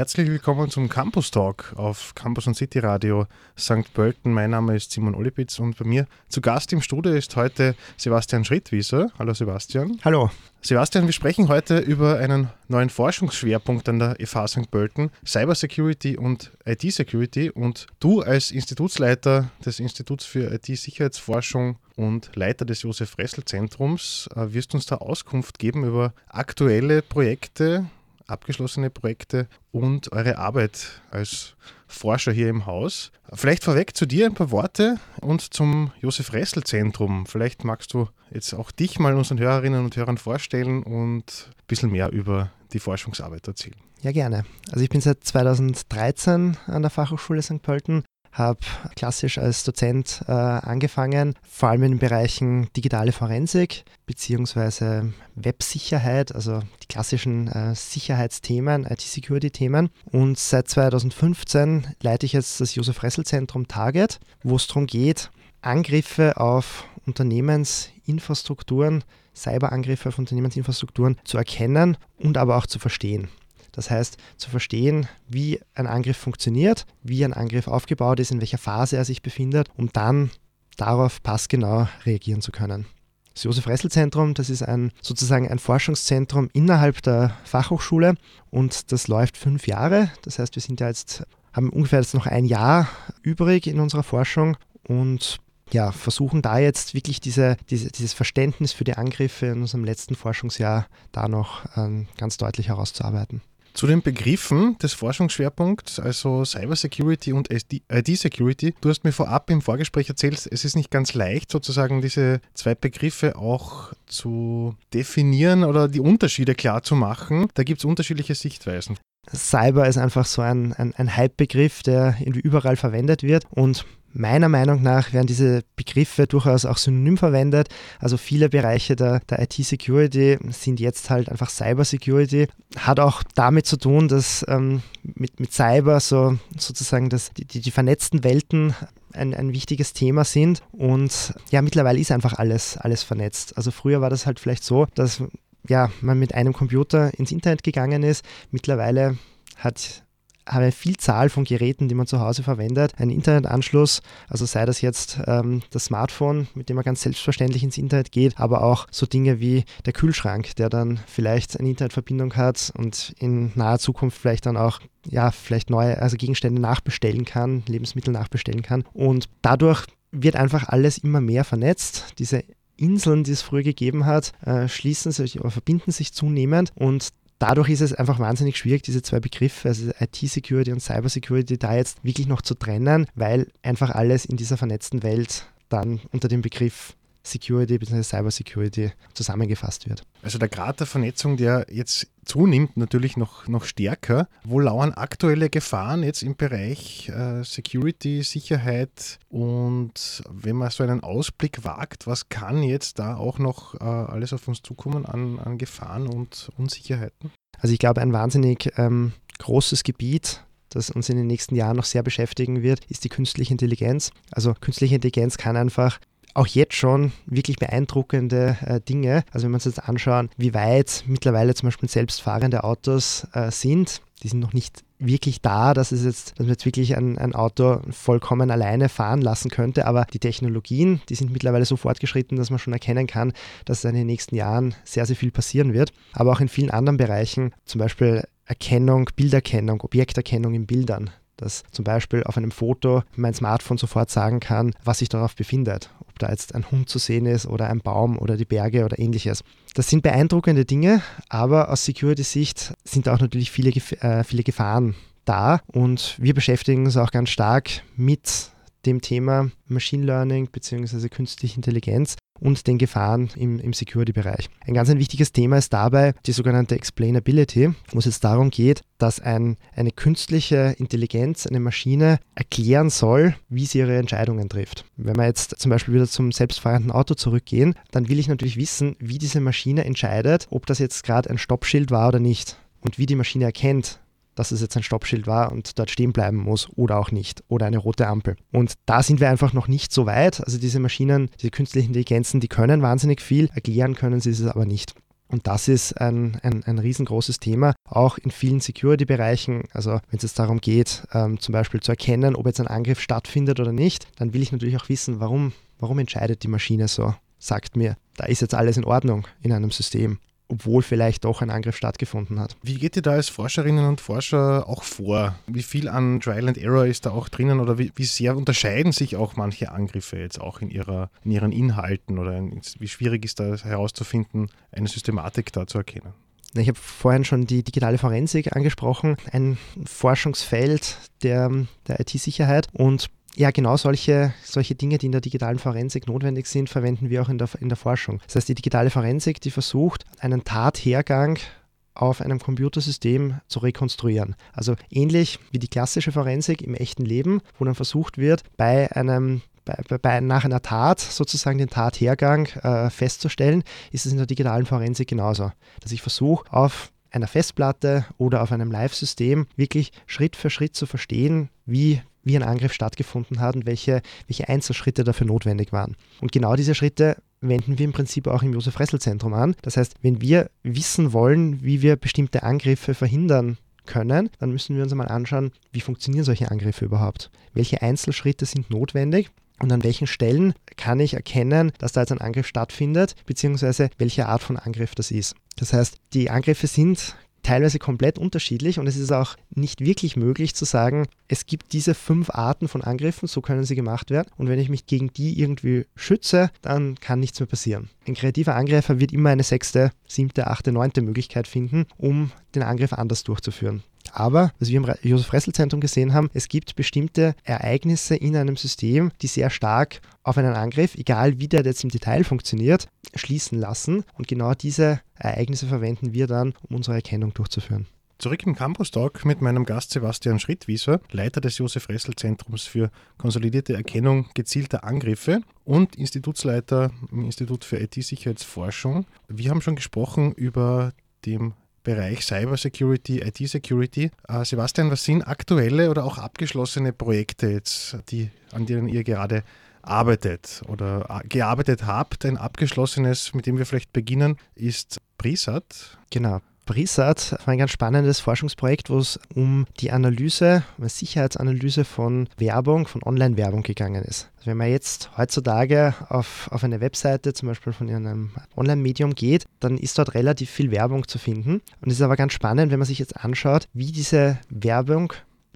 Herzlich willkommen zum Campus Talk auf Campus und City Radio St. Pölten. Mein Name ist Simon Olipitz und bei mir zu Gast im Studio ist heute Sebastian Schrittwieser. Hallo Sebastian. Hallo. Sebastian, wir sprechen heute über einen neuen Forschungsschwerpunkt an der FH St. Pölten, Cybersecurity und IT-Security. Und du als Institutsleiter des Instituts für IT-Sicherheitsforschung und Leiter des Josef Ressel Zentrums äh, wirst uns da Auskunft geben über aktuelle Projekte, abgeschlossene Projekte und eure Arbeit als Forscher hier im Haus. Vielleicht vorweg zu dir ein paar Worte und zum Josef Ressel Zentrum. Vielleicht magst du jetzt auch dich mal unseren Hörerinnen und Hörern vorstellen und ein bisschen mehr über die Forschungsarbeit erzählen. Ja, gerne. Also ich bin seit 2013 an der Fachhochschule St. Pölten habe klassisch als Dozent äh, angefangen, vor allem in den Bereichen digitale Forensik bzw. Websicherheit, also die klassischen äh, Sicherheitsthemen, IT-Security-Themen. Und seit 2015 leite ich jetzt das Josef Ressel Zentrum Target, wo es darum geht, Angriffe auf Unternehmensinfrastrukturen, Cyberangriffe auf Unternehmensinfrastrukturen zu erkennen und aber auch zu verstehen. Das heißt, zu verstehen, wie ein Angriff funktioniert, wie ein Angriff aufgebaut ist, in welcher Phase er sich befindet, um dann darauf passgenau reagieren zu können. Das Josef-Ressel-Zentrum, das ist ein, sozusagen ein Forschungszentrum innerhalb der Fachhochschule und das läuft fünf Jahre. Das heißt, wir sind ja jetzt, haben ungefähr jetzt noch ein Jahr übrig in unserer Forschung und ja, versuchen da jetzt wirklich diese, diese, dieses Verständnis für die Angriffe in unserem letzten Forschungsjahr da noch ähm, ganz deutlich herauszuarbeiten. Zu den Begriffen des Forschungsschwerpunkts, also Cybersecurity und ID-Security. Du hast mir vorab im Vorgespräch erzählt, es ist nicht ganz leicht, sozusagen diese zwei Begriffe auch zu definieren oder die Unterschiede klar zu machen. Da gibt es unterschiedliche Sichtweisen. Cyber ist einfach so ein, ein, ein Hype-Begriff, der irgendwie überall verwendet wird und Meiner Meinung nach werden diese Begriffe durchaus auch synonym verwendet. Also viele Bereiche der, der IT-Security sind jetzt halt einfach Cyber-Security. Hat auch damit zu tun, dass ähm, mit, mit Cyber so sozusagen das, die, die, vernetzten Welten ein, ein wichtiges Thema sind. Und ja, mittlerweile ist einfach alles, alles vernetzt. Also früher war das halt vielleicht so, dass ja, man mit einem Computer ins Internet gegangen ist. Mittlerweile hat eine Vielzahl von Geräten, die man zu Hause verwendet, einen Internetanschluss, also sei das jetzt ähm, das Smartphone, mit dem man ganz selbstverständlich ins Internet geht, aber auch so Dinge wie der Kühlschrank, der dann vielleicht eine Internetverbindung hat und in naher Zukunft vielleicht dann auch ja, vielleicht neue also Gegenstände nachbestellen kann, Lebensmittel nachbestellen kann. Und dadurch wird einfach alles immer mehr vernetzt. Diese Inseln, die es früher gegeben hat, äh, schließen sich oder verbinden sich zunehmend und dadurch ist es einfach wahnsinnig schwierig, diese zwei Begriffe, also IT-Security und Cyber-Security, da jetzt wirklich noch zu trennen, weil einfach alles in dieser vernetzten Welt dann unter dem Begriff Security bzw. Cyber Security zusammengefasst wird. Also der Grad der Vernetzung, der jetzt zunimmt, natürlich noch, noch stärker. Wo lauern aktuelle Gefahren jetzt im Bereich äh, Security, Sicherheit und wenn man so einen Ausblick wagt, was kann jetzt da auch noch äh, alles auf uns zukommen an, an Gefahren und Unsicherheiten? Also ich glaube, ein wahnsinnig ähm, großes Gebiet, das uns in den nächsten Jahren noch sehr beschäftigen wird, ist die künstliche Intelligenz. Also künstliche Intelligenz kann einfach auch jetzt schon wirklich beeindruckende äh, Dinge. Also wenn wir uns jetzt anschauen, wie weit mittlerweile zum Beispiel selbstfahrende Autos äh, sind, die sind noch nicht wirklich da, dass es jetzt, dass man jetzt wirklich ein, ein Auto vollkommen alleine fahren lassen könnte. Aber die Technologien, die sind mittlerweile so fortgeschritten, dass man schon erkennen kann, dass in den nächsten Jahren sehr, sehr viel passieren wird. Aber auch in vielen anderen Bereichen, zum Beispiel Erkennung, Bilderkennung, Objekterkennung in Bildern dass zum Beispiel auf einem Foto mein Smartphone sofort sagen kann, was sich darauf befindet da jetzt ein Hund zu sehen ist oder ein Baum oder die Berge oder ähnliches. Das sind beeindruckende Dinge, aber aus Security-Sicht sind auch natürlich viele, äh, viele Gefahren da und wir beschäftigen uns auch ganz stark mit dem Thema Machine Learning bzw. künstliche Intelligenz und den Gefahren im, im Security-Bereich. Ein ganz ein wichtiges Thema ist dabei die sogenannte Explainability, wo es jetzt darum geht, dass ein, eine künstliche Intelligenz, eine Maschine erklären soll, wie sie ihre Entscheidungen trifft. Wenn wir jetzt zum Beispiel wieder zum selbstfahrenden Auto zurückgehen, dann will ich natürlich wissen, wie diese Maschine entscheidet, ob das jetzt gerade ein Stoppschild war oder nicht. Und wie die Maschine erkennt, dass es jetzt ein Stoppschild war und dort stehen bleiben muss oder auch nicht oder eine rote Ampel. Und da sind wir einfach noch nicht so weit. Also diese Maschinen, diese künstlichen Intelligenzen, die können wahnsinnig viel, erklären können sie es aber nicht. Und das ist ein, ein, ein riesengroßes Thema, auch in vielen Security-Bereichen. Also wenn es jetzt darum geht, ähm, zum Beispiel zu erkennen, ob jetzt ein Angriff stattfindet oder nicht, dann will ich natürlich auch wissen, warum, warum entscheidet die Maschine so. Sagt mir, da ist jetzt alles in Ordnung in einem System obwohl vielleicht doch ein Angriff stattgefunden hat. Wie geht ihr da als Forscherinnen und Forscher auch vor? Wie viel an Trial and Error ist da auch drinnen oder wie, wie sehr unterscheiden sich auch manche Angriffe jetzt auch in, ihrer, in ihren Inhalten oder in, wie schwierig ist da herauszufinden, eine Systematik da zu erkennen? Ich habe vorhin schon die digitale Forensik angesprochen, ein Forschungsfeld der, der IT-Sicherheit und ja, genau solche, solche Dinge, die in der digitalen Forensik notwendig sind, verwenden wir auch in der, in der Forschung. Das heißt, die digitale Forensik, die versucht, einen Tathergang auf einem Computersystem zu rekonstruieren. Also ähnlich wie die klassische Forensik im echten Leben, wo dann versucht wird, bei einem bei, bei, nach einer Tat sozusagen den Tathergang äh, festzustellen, ist es in der digitalen Forensik genauso. Dass ich versuche, auf einer Festplatte oder auf einem Live-System wirklich Schritt für Schritt zu verstehen, wie wie ein Angriff stattgefunden hat und welche, welche Einzelschritte dafür notwendig waren. Und genau diese Schritte wenden wir im Prinzip auch im Josef-Ressel-Zentrum an. Das heißt, wenn wir wissen wollen, wie wir bestimmte Angriffe verhindern können, dann müssen wir uns einmal anschauen, wie funktionieren solche Angriffe überhaupt? Welche Einzelschritte sind notwendig? Und an welchen Stellen kann ich erkennen, dass da jetzt ein Angriff stattfindet, beziehungsweise welche Art von Angriff das ist. Das heißt, die Angriffe sind teilweise komplett unterschiedlich und es ist auch nicht wirklich möglich zu sagen, es gibt diese fünf Arten von Angriffen, so können sie gemacht werden und wenn ich mich gegen die irgendwie schütze, dann kann nichts mehr passieren. Ein kreativer Angreifer wird immer eine sechste, siebte, achte, neunte Möglichkeit finden, um den Angriff anders durchzuführen. Aber, was wir im Josef-Ressel-Zentrum gesehen haben, es gibt bestimmte Ereignisse in einem System, die sehr stark auf einen Angriff, egal wie der jetzt im Detail funktioniert, schließen lassen. Und genau diese Ereignisse verwenden wir dann, um unsere Erkennung durchzuführen. Zurück im Campus Talk mit meinem Gast Sebastian Schrittwieser, Leiter des Josef-Ressel-Zentrums für konsolidierte Erkennung gezielter Angriffe und Institutsleiter im Institut für IT-Sicherheitsforschung. Wir haben schon gesprochen über den Bereich Cyber Security, IT Security. Äh, Sebastian, was sind aktuelle oder auch abgeschlossene Projekte jetzt, die, an denen ihr gerade arbeitet oder äh, gearbeitet habt? Ein abgeschlossenes, mit dem wir vielleicht beginnen, ist Prisat. Genau. Brisat war ein ganz spannendes Forschungsprojekt, wo es um die Analyse, eine Sicherheitsanalyse von Werbung, von Online-Werbung gegangen ist. Also wenn man jetzt heutzutage auf, auf eine Webseite, zum Beispiel von einem Online-Medium geht, dann ist dort relativ viel Werbung zu finden. Und es ist aber ganz spannend, wenn man sich jetzt anschaut, wie diese Werbung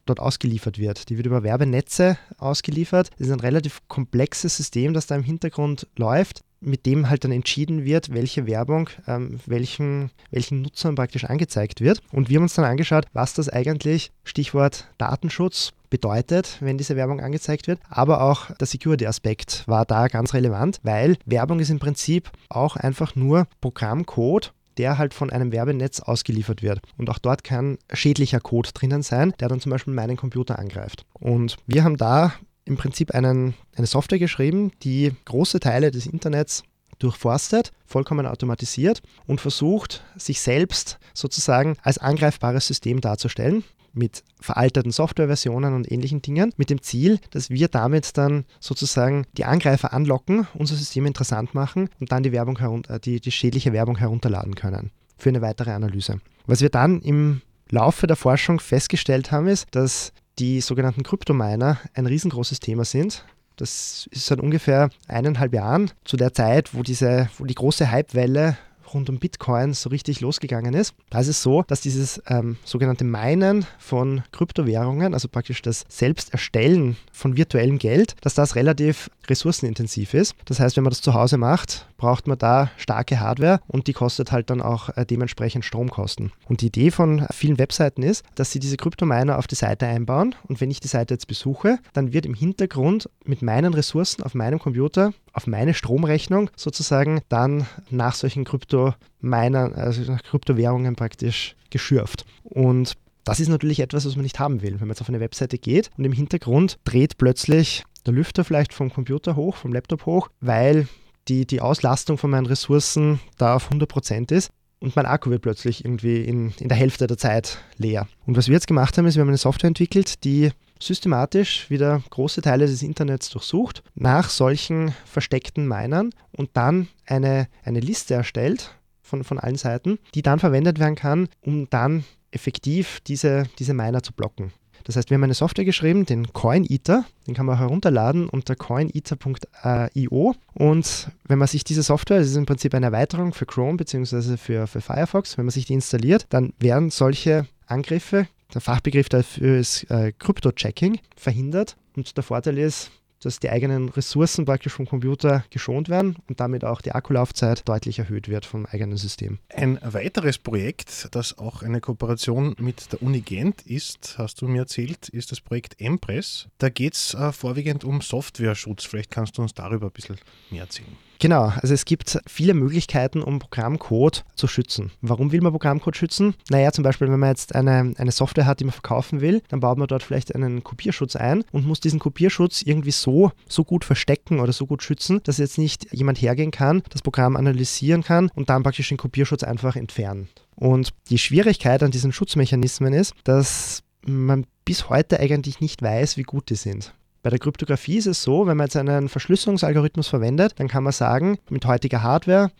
dort ausgeliefert wird. Die wird über Werbenetze ausgeliefert. Das ist ein relativ komplexes System, das da im Hintergrund läuft mit dem halt dann entschieden wird, welche Werbung ähm, welchen, welchen Nutzern praktisch angezeigt wird. Und wir haben uns dann angeschaut, was das eigentlich, Stichwort Datenschutz, bedeutet, wenn diese Werbung angezeigt wird. Aber auch der Security-Aspekt war da ganz relevant, weil Werbung ist im Prinzip auch einfach nur Programmcode, der halt von einem Werbenetz ausgeliefert wird. Und auch dort kann schädlicher Code drinnen sein, der dann zum Beispiel meinen Computer angreift. Und wir haben da im Prinzip einen, eine Software geschrieben, die große Teile des Internets durchforstet, vollkommen automatisiert und versucht, sich selbst sozusagen als angreifbares System darzustellen mit veralteten Softwareversionen und ähnlichen Dingen, mit dem Ziel, dass wir damit dann sozusagen die Angreifer anlocken, unser System interessant machen und dann die, Werbung äh, die, die schädliche Werbung herunterladen können für eine weitere Analyse. Was wir dann im Laufe der Forschung festgestellt haben, ist, dass die sogenannten Kryptominer ein riesengroßes Thema sind. Das ist seit ungefähr eineinhalb Jahren zu der Zeit, wo, diese, wo die große Hypewelle rund um Bitcoin so richtig losgegangen ist. Da ist es so, dass dieses ähm, sogenannte Minen von Kryptowährungen, also praktisch das Selbsterstellen von virtuellem Geld, dass das relativ ressourcenintensiv ist. Das heißt, wenn man das zu Hause macht, braucht man da starke Hardware und die kostet halt dann auch äh, dementsprechend Stromkosten. Und die Idee von vielen Webseiten ist, dass sie diese Kryptominer auf die Seite einbauen und wenn ich die Seite jetzt besuche, dann wird im Hintergrund mit meinen Ressourcen auf meinem Computer auf meine Stromrechnung sozusagen dann nach solchen Kryptominern, also nach Kryptowährungen praktisch geschürft. Und das ist natürlich etwas, was man nicht haben will. Wenn man jetzt auf eine Webseite geht und im Hintergrund dreht plötzlich der Lüfter vielleicht vom Computer hoch, vom Laptop hoch, weil die, die Auslastung von meinen Ressourcen da auf 100% ist und mein Akku wird plötzlich irgendwie in, in der Hälfte der Zeit leer. Und was wir jetzt gemacht haben, ist, wir haben eine Software entwickelt, die systematisch wieder große Teile des Internets durchsucht, nach solchen versteckten Minern und dann eine, eine Liste erstellt von, von allen Seiten, die dann verwendet werden kann, um dann effektiv diese, diese Miner zu blocken. Das heißt, wir haben eine Software geschrieben, den Coin Eater, den kann man herunterladen unter coineater.io. Und wenn man sich diese Software, das ist im Prinzip eine Erweiterung für Chrome bzw. Für, für Firefox, wenn man sich die installiert, dann werden solche Angriffe, der Fachbegriff dafür ist äh, Crypto-Checking, verhindert. Und der Vorteil ist, dass die eigenen Ressourcen praktisch vom Computer geschont werden und damit auch die Akkulaufzeit deutlich erhöht wird vom eigenen System. Ein weiteres Projekt, das auch eine Kooperation mit der Uni Gent ist, hast du mir erzählt, ist das Projekt Empress. Da geht es äh, vorwiegend um Software-Schutz. Vielleicht kannst du uns darüber ein bisschen mehr erzählen. Genau, also es gibt viele Möglichkeiten, um Programmcode zu schützen. Warum will man Programmcode schützen? Naja, zum Beispiel, wenn man jetzt eine, eine Software hat, die man verkaufen will, dann baut man dort vielleicht einen Kopierschutz ein und muss diesen Kopierschutz irgendwie so, so gut verstecken oder so gut schützen, dass jetzt nicht jemand hergehen kann, das Programm analysieren kann und dann praktisch den Kopierschutz einfach entfernen. Und die Schwierigkeit an diesen Schutzmechanismen ist, dass man bis heute eigentlich nicht weiß, wie gut die sind. Bei der Kryptographie ist es so, wenn man jetzt einen Verschlüsselungsalgorithmus verwendet, dann kann man sagen, mit heutiger Hardware,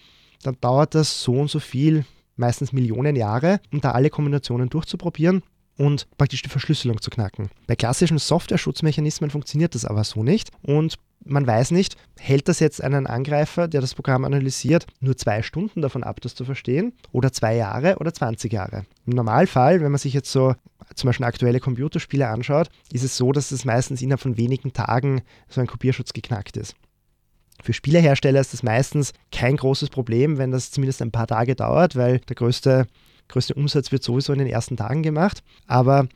dann dauert das so und so viel, meistens Millionen Jahre, um da alle Kombinationen durchzuprobieren und praktisch die Verschlüsselung zu knacken. Bei klassischen Software-Schutzmechanismen funktioniert das aber so nicht und man weiß nicht, hält das jetzt einen Angreifer, der das Programm analysiert, nur zwei Stunden davon ab, das zu verstehen, oder zwei Jahre oder 20 Jahre. Im Normalfall, wenn man sich jetzt so zum Beispiel aktuelle Computerspiele anschaut, ist es so, dass es meistens innerhalb von wenigen Tagen so ein Kopierschutz geknackt ist. Für Spielehersteller ist das meistens kein großes Problem, wenn das zumindest ein paar Tage dauert, weil der größte, größte Umsatz wird sowieso in den ersten Tagen gemacht. Aber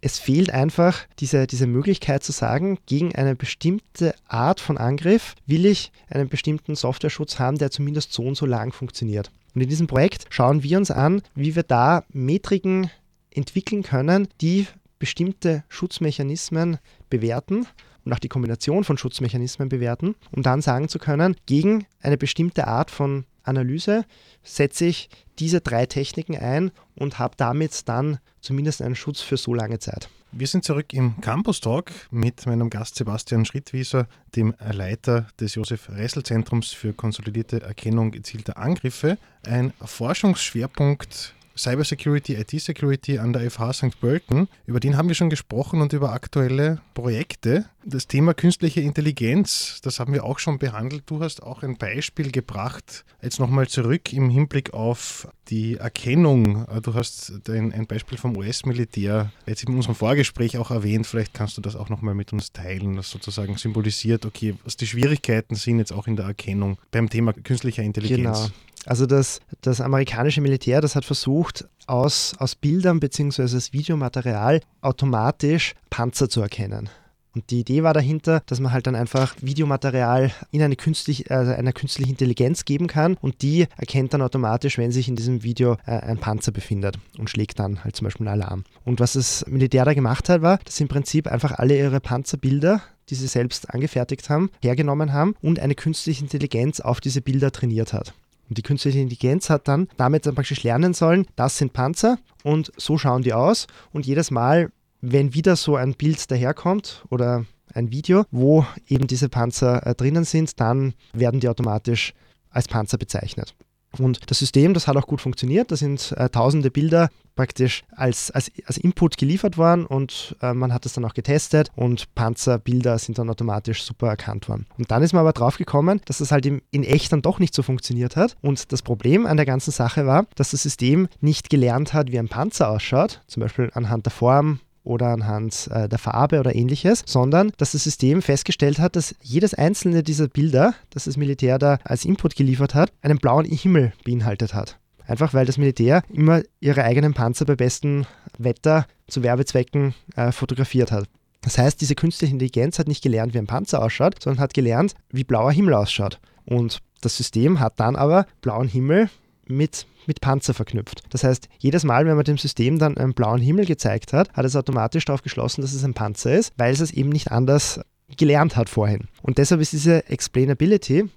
es fehlt einfach diese, diese Möglichkeit zu sagen, gegen eine bestimmte Art von Angriff will ich einen bestimmten Softwareschutz haben, der zumindest so und so lang funktioniert. Und in diesem Projekt schauen wir uns an, wie wir da Metriken entwickeln können, die bestimmte Schutzmechanismen bewerten und auch die Kombination von Schutzmechanismen bewerten, um dann sagen zu können, gegen eine bestimmte Art von Analyse setze ich diese drei Techniken ein und habe damit dann zumindest einen Schutz für so lange Zeit. Wir sind zurück im Campus Talk mit meinem Gast Sebastian Schrittwieser, dem Leiter des Josef Ressel Zentrums für konsolidierte Erkennung gezielter Angriffe. Ein Forschungsschwerpunkt Cybersecurity, IT-Security an der FH St. Pölten. Über den haben wir schon gesprochen und über aktuelle Projekte. Das Thema künstliche Intelligenz, das haben wir auch schon behandelt. Du hast auch ein Beispiel gebracht. Jetzt nochmal zurück im Hinblick auf die Erkennung. Du hast ein, ein Beispiel vom US-Militär jetzt in unserem Vorgespräch auch erwähnt. Vielleicht kannst du das auch nochmal mit uns teilen, das sozusagen symbolisiert, okay, was die Schwierigkeiten sind jetzt auch in der Erkennung beim Thema künstlicher Intelligenz. Genau. Also das, das amerikanische Militär, das hat versucht, aus, aus Bildern bzw. aus Videomaterial automatisch Panzer zu erkennen. Und die Idee war dahinter, dass man halt dann einfach Videomaterial in eine künstlich, also einer künstlichen Intelligenz geben kann und die erkennt dann automatisch, wenn sich in diesem Video äh, ein Panzer befindet und schlägt dann halt zum Beispiel einen Alarm. Und was das Militär da gemacht hat, war, dass im Prinzip einfach alle ihre Panzerbilder, die sie selbst angefertigt haben, hergenommen haben und eine künstliche Intelligenz auf diese Bilder trainiert hat. Und die künstliche Intelligenz hat dann damit dann praktisch lernen sollen, das sind Panzer und so schauen die aus. Und jedes Mal, wenn wieder so ein Bild daherkommt oder ein Video, wo eben diese Panzer äh, drinnen sind, dann werden die automatisch als Panzer bezeichnet. Und das System, das hat auch gut funktioniert. Da sind äh, tausende Bilder praktisch als, als, als Input geliefert worden und äh, man hat es dann auch getestet und Panzerbilder sind dann automatisch super erkannt worden. Und dann ist man aber drauf gekommen, dass das halt im, in echt dann doch nicht so funktioniert hat. Und das Problem an der ganzen Sache war, dass das System nicht gelernt hat, wie ein Panzer ausschaut, zum Beispiel anhand der Form oder anhand äh, der Farbe oder ähnliches, sondern dass das System festgestellt hat, dass jedes einzelne dieser Bilder, das das Militär da als Input geliefert hat, einen blauen Himmel beinhaltet hat. Einfach weil das Militär immer ihre eigenen Panzer bei bestem Wetter zu Werbezwecken äh, fotografiert hat. Das heißt, diese künstliche Intelligenz hat nicht gelernt, wie ein Panzer ausschaut, sondern hat gelernt, wie blauer Himmel ausschaut. Und das System hat dann aber blauen Himmel mit mit Panzer verknüpft. Das heißt, jedes Mal, wenn man dem System dann einen blauen Himmel gezeigt hat, hat es automatisch darauf geschlossen, dass es ein Panzer ist, weil es es eben nicht anders gelernt hat vorhin. Und deshalb ist diese Explainability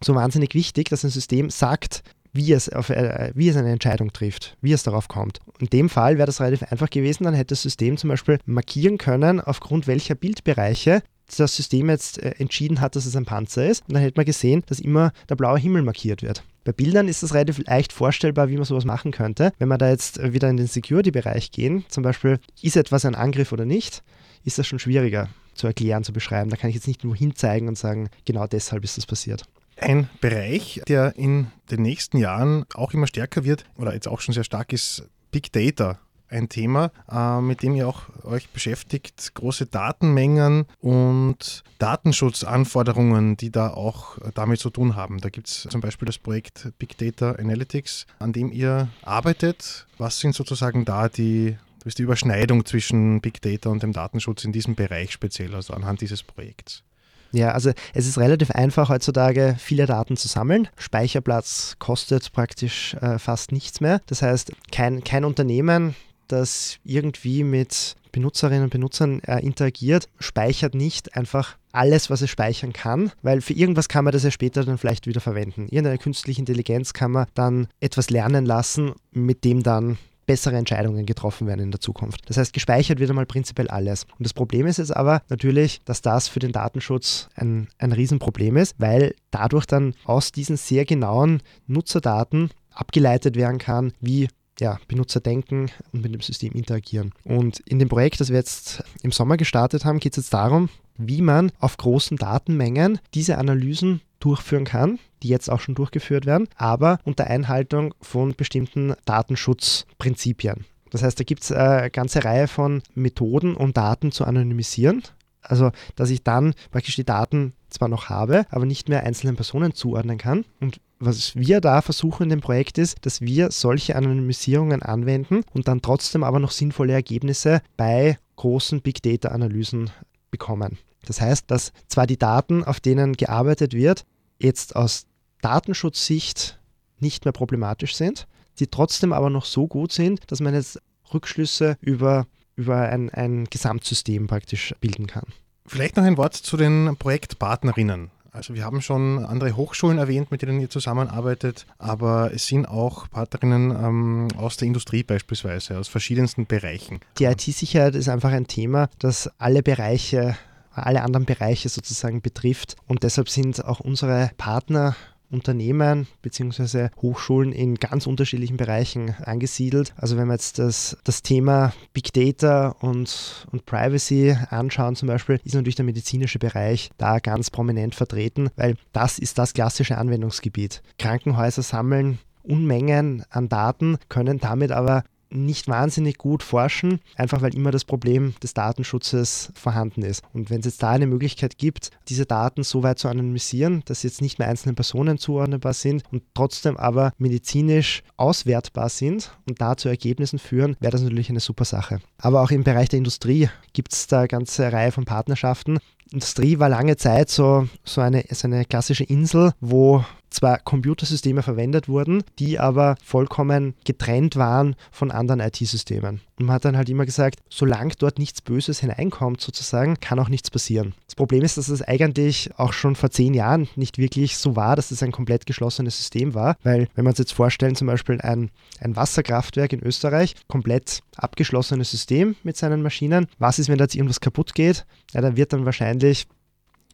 so wahnsinnig wichtig, dass ein System sagt, wie es, auf, äh, wie es eine Entscheidung trifft, wie es darauf kommt. In dem Fall wäre das relativ einfach gewesen, dann hätte das System zum Beispiel markieren können, aufgrund welcher Bildbereiche das System jetzt äh, entschieden hat, dass es ein Panzer ist. Und dann hätte man gesehen, dass immer der blaue Himmel markiert wird. Bei Bildern ist es relativ leicht vorstellbar, wie man sowas machen könnte. Wenn wir da jetzt wieder in den Security-Bereich gehen, zum Beispiel, ist etwas ein Angriff oder nicht, ist das schon schwieriger zu erklären, zu beschreiben. Da kann ich jetzt nicht nur hinzeigen und sagen, genau deshalb ist das passiert. Ein Bereich, der in den nächsten Jahren auch immer stärker wird oder jetzt auch schon sehr stark ist, Big Data ein Thema, äh, mit dem ihr auch euch beschäftigt. Große Datenmengen und Datenschutzanforderungen, die da auch damit zu tun haben. Da gibt es zum Beispiel das Projekt Big Data Analytics, an dem ihr arbeitet. Was sind sozusagen da die, ist die Überschneidung zwischen Big Data und dem Datenschutz in diesem Bereich speziell, also anhand dieses Projekts? Ja, also es ist relativ einfach heutzutage viele Daten zu sammeln. Speicherplatz kostet praktisch äh, fast nichts mehr. Das heißt, kein, kein Unternehmen das irgendwie mit Benutzerinnen und Benutzern äh, interagiert, speichert nicht einfach alles, was es speichern kann, weil für irgendwas kann man das ja später dann vielleicht wieder verwenden. Irgendeine künstliche Intelligenz kann man dann etwas lernen lassen, mit dem dann bessere Entscheidungen getroffen werden in der Zukunft. Das heißt, gespeichert wird einmal prinzipiell alles. Und das Problem ist jetzt aber natürlich, dass das für den Datenschutz ein, ein Riesenproblem ist, weil dadurch dann aus diesen sehr genauen Nutzerdaten abgeleitet werden kann, wie ja, Benutzer denken und mit dem System interagieren. Und in dem Projekt, das wir jetzt im Sommer gestartet haben, geht es jetzt darum, wie man auf großen Datenmengen diese Analysen durchführen kann, die jetzt auch schon durchgeführt werden, aber unter Einhaltung von bestimmten Datenschutzprinzipien. Das heißt, da gibt es eine ganze Reihe von Methoden, um Daten zu anonymisieren. Also, dass ich dann praktisch die Daten zwar noch habe, aber nicht mehr einzelnen Personen zuordnen kann. Und was wir da versuchen in dem Projekt ist, dass wir solche Anonymisierungen anwenden und dann trotzdem aber noch sinnvolle Ergebnisse bei großen Big Data Analysen bekommen. Das heißt, dass zwar die Daten, auf denen gearbeitet wird, jetzt aus Datenschutzsicht nicht mehr problematisch sind, die trotzdem aber noch so gut sind, dass man jetzt Rückschlüsse über, über ein, ein Gesamtsystem praktisch bilden kann. Vielleicht noch ein Wort zu den Projektpartnerinnen. Also wir haben schon andere Hochschulen erwähnt, mit denen ihr zusammenarbeitet, aber es sind auch Partnerinnen ähm, aus der Industrie beispielsweise, aus verschiedensten Bereichen. Die IT-Sicherheit ist einfach ein Thema, das alle Bereiche, alle anderen Bereiche sozusagen betrifft und deshalb sind auch unsere Partner Unternehmen bzw. Hochschulen in ganz unterschiedlichen Bereichen angesiedelt. Also wenn wir jetzt das, das Thema Big Data und, und Privacy anschauen zum Beispiel, ist natürlich der medizinische Bereich da ganz prominent vertreten, weil das ist das klassische Anwendungsgebiet. Krankenhäuser sammeln Unmengen an Daten, können damit aber nicht wahnsinnig gut forschen, einfach weil immer das Problem des Datenschutzes vorhanden ist. Und wenn es jetzt da eine Möglichkeit gibt, diese Daten so weit zu anonymisieren, dass sie jetzt nicht mehr einzelnen Personen zuordnenbar sind und trotzdem aber medizinisch auswertbar sind und da zu Ergebnissen führen, wäre das natürlich eine super Sache. Aber auch im Bereich der Industrie gibt es da eine ganze Reihe von Partnerschaften. Industrie war lange Zeit so, so, eine, so eine klassische Insel, wo zwar Computersysteme verwendet wurden, die aber vollkommen getrennt waren von anderen IT-Systemen. Und man hat dann halt immer gesagt, solange dort nichts Böses hineinkommt, sozusagen, kann auch nichts passieren. Das Problem ist, dass es eigentlich auch schon vor zehn Jahren nicht wirklich so war, dass es ein komplett geschlossenes System war, weil wenn wir uns jetzt vorstellen, zum Beispiel ein, ein Wasserkraftwerk in Österreich, komplett abgeschlossenes System mit seinen Maschinen, was ist, wenn da jetzt irgendwas kaputt geht? Ja, dann wird dann wahrscheinlich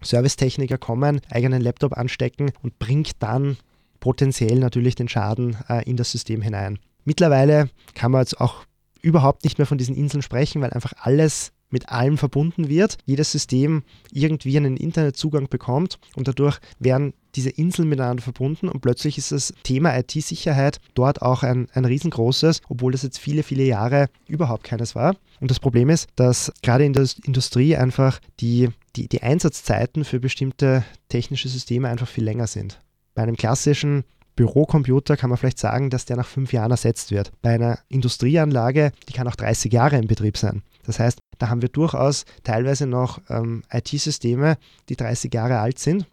Servicetechniker kommen, eigenen Laptop anstecken und bringt dann potenziell natürlich den Schaden äh, in das System hinein. Mittlerweile kann man jetzt auch überhaupt nicht mehr von diesen Inseln sprechen, weil einfach alles mit allem verbunden wird, jedes System irgendwie einen Internetzugang bekommt und dadurch werden diese Inseln miteinander verbunden und plötzlich ist das Thema IT-Sicherheit dort auch ein, ein riesengroßes, obwohl das jetzt viele, viele Jahre überhaupt keines war. Und das Problem ist, dass gerade in der Industrie einfach die, die, die Einsatzzeiten für bestimmte technische Systeme einfach viel länger sind. Bei einem klassischen Bürocomputer kann man vielleicht sagen, dass der nach fünf Jahren ersetzt wird. Bei einer Industrieanlage, die kann auch 30 Jahre in Betrieb sein. Das heißt, da haben wir durchaus teilweise noch ähm, IT-Systeme, die 30 Jahre alt sind.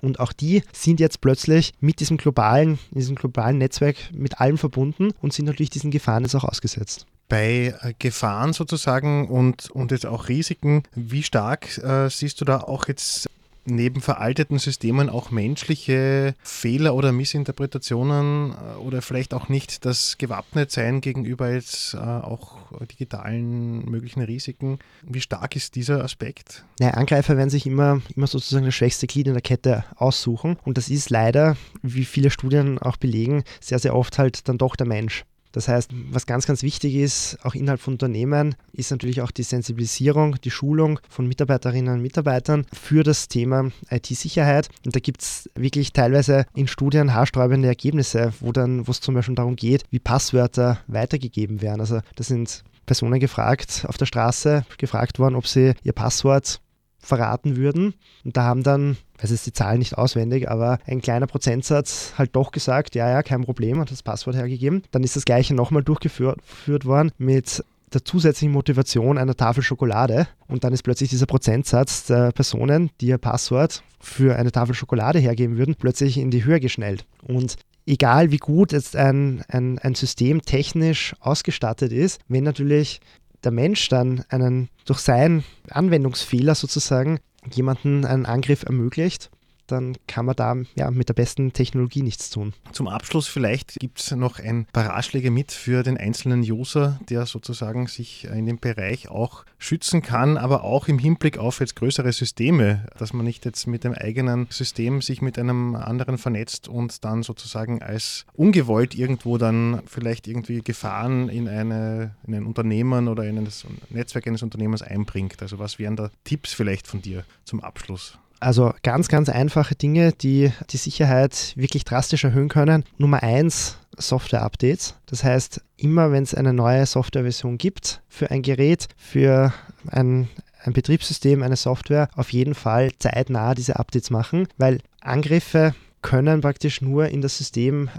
Und auch die sind jetzt plötzlich mit diesem globalen, diesem globalen Netzwerk mit allem verbunden und sind natürlich diesen Gefahren jetzt auch ausgesetzt bei äh, Gefahren sozusagen und, und jetzt auch Risiken, wie stark äh, siehst du da auch jetzt neben veralteten Systemen auch menschliche Fehler oder Missinterpretationen äh, oder vielleicht auch nicht das Gewappnetsein gegenüber jetzt äh, auch digitalen möglichen Risiken. Wie stark ist dieser Aspekt? Naja, Angreifer werden sich immer, immer sozusagen das schwächste Glied in der Kette aussuchen und das ist leider, wie viele Studien auch belegen, sehr, sehr oft halt dann doch der Mensch. Das heißt, was ganz, ganz wichtig ist, auch innerhalb von Unternehmen, ist natürlich auch die Sensibilisierung, die Schulung von Mitarbeiterinnen und Mitarbeitern für das Thema IT-Sicherheit. Und da gibt es wirklich teilweise in Studien haarsträubende Ergebnisse, wo dann, wo es zum Beispiel darum geht, wie Passwörter weitergegeben werden. Also das sind Personen gefragt auf der Straße, gefragt worden, ob sie ihr Passwort verraten würden. Und da haben dann, ich weiß jetzt die Zahlen nicht auswendig, aber ein kleiner Prozentsatz halt doch gesagt, ja, ja, kein Problem, hat das Passwort hergegeben. Dann ist das gleiche nochmal durchgeführt worden mit der zusätzlichen Motivation einer Tafel Schokolade und dann ist plötzlich dieser Prozentsatz der Personen, die ihr Passwort für eine Tafel Schokolade hergeben würden, plötzlich in die Höhe geschnellt. Und egal wie gut jetzt ein, ein, ein System technisch ausgestattet ist, wenn natürlich der Mensch dann einen durch seinen Anwendungsfehler sozusagen jemanden einen Angriff ermöglicht, dann kann man da ja, mit der besten Technologie nichts tun. Zum Abschluss vielleicht gibt es noch ein paar Ratschläge mit für den einzelnen User, der sozusagen sich in dem Bereich auch schützen kann, aber auch im Hinblick auf jetzt größere Systeme, dass man nicht jetzt mit dem eigenen System sich mit einem anderen vernetzt und dann sozusagen als ungewollt irgendwo dann vielleicht irgendwie Gefahren in, eine, in ein Unternehmen oder in ein Netzwerk eines Unternehmens einbringt. Also was wären da Tipps vielleicht von dir zum Abschluss? Also ganz, ganz einfache Dinge, die die Sicherheit wirklich drastisch erhöhen können. Nummer eins, Software-Updates. Das heißt, immer wenn es eine neue Softwareversion gibt für ein Gerät, für ein, ein Betriebssystem, eine Software, auf jeden Fall zeitnah diese Updates machen, weil Angriffe können praktisch nur in das System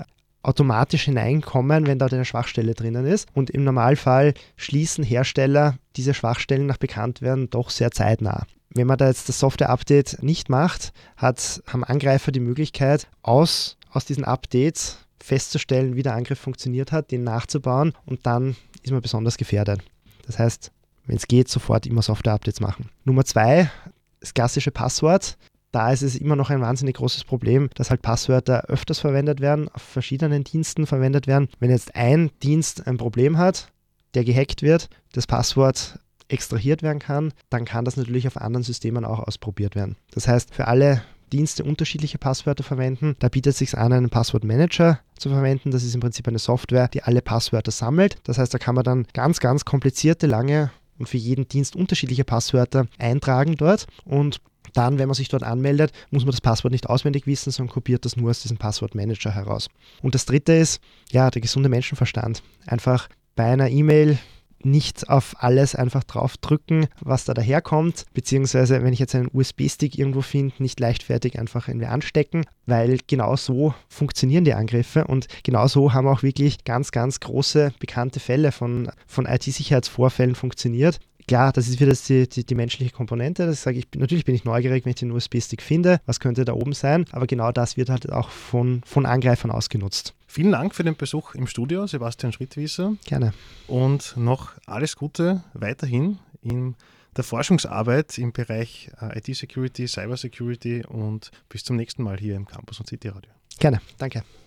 automatisch hineinkommen, wenn da eine Schwachstelle drinnen ist. Und im Normalfall schließen Hersteller diese Schwachstellen nach Bekanntwerden doch sehr zeitnah. Wenn man da jetzt das Software-Update nicht macht, hat, haben Angreifer die Möglichkeit, aus, aus diesen Updates festzustellen, wie der Angriff funktioniert hat, den nachzubauen und dann ist man besonders gefährdet. Das heißt, wenn es geht, sofort immer Software-Updates machen. Nummer zwei, das klassische Passwort. Da ist es immer noch ein wahnsinnig großes Problem, dass halt Passwörter öfters verwendet werden, auf verschiedenen Diensten verwendet werden. Wenn jetzt ein Dienst ein Problem hat, der gehackt wird, das Passwort extrahiert werden kann, dann kann das natürlich auf anderen Systemen auch ausprobiert werden. Das heißt, für alle Dienste unterschiedliche Passwörter verwenden. Da bietet es sich an, einen Passwortmanager zu verwenden. Das ist im Prinzip eine Software, die alle Passwörter sammelt. Das heißt, da kann man dann ganz, ganz komplizierte, lange und für jeden Dienst unterschiedliche Passwörter eintragen dort und dann, wenn man sich dort anmeldet, muss man das Passwort nicht auswendig wissen, sondern kopiert das nur aus diesem Passwortmanager heraus. Und das dritte ist, ja, der gesunde Menschenverstand. Einfach bei einer E-Mail nicht auf alles einfach draufdrücken, was da daherkommt, beziehungsweise wenn ich jetzt einen USB-Stick irgendwo finde, nicht leichtfertig einfach irgendwie anstecken, weil genau so funktionieren die Angriffe und genau so haben auch wirklich ganz, ganz große bekannte Fälle von, von IT-Sicherheitsvorfällen funktioniert klar, das ist wieder die, die, die menschliche Komponente. Das sage ich, natürlich bin ich neugierig, wenn ich den USB-Stick finde, was könnte da oben sein, aber genau das wird halt auch von, von Angreifern ausgenutzt. Vielen Dank für den Besuch im Studio, Sebastian Schrittwieser. Gerne. Und noch alles Gute weiterhin in der Forschungsarbeit im Bereich äh, IT-Security, Cybersecurity und bis zum nächsten Mal hier im Campus und City Radio. Gerne, danke.